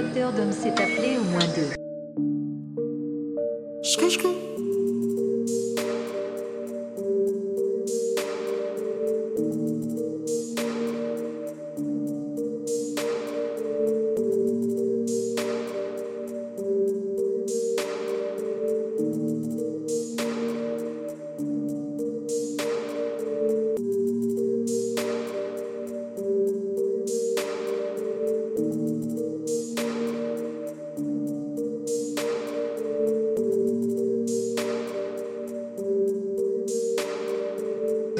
Docteur Dom s'est appelé au moins deux.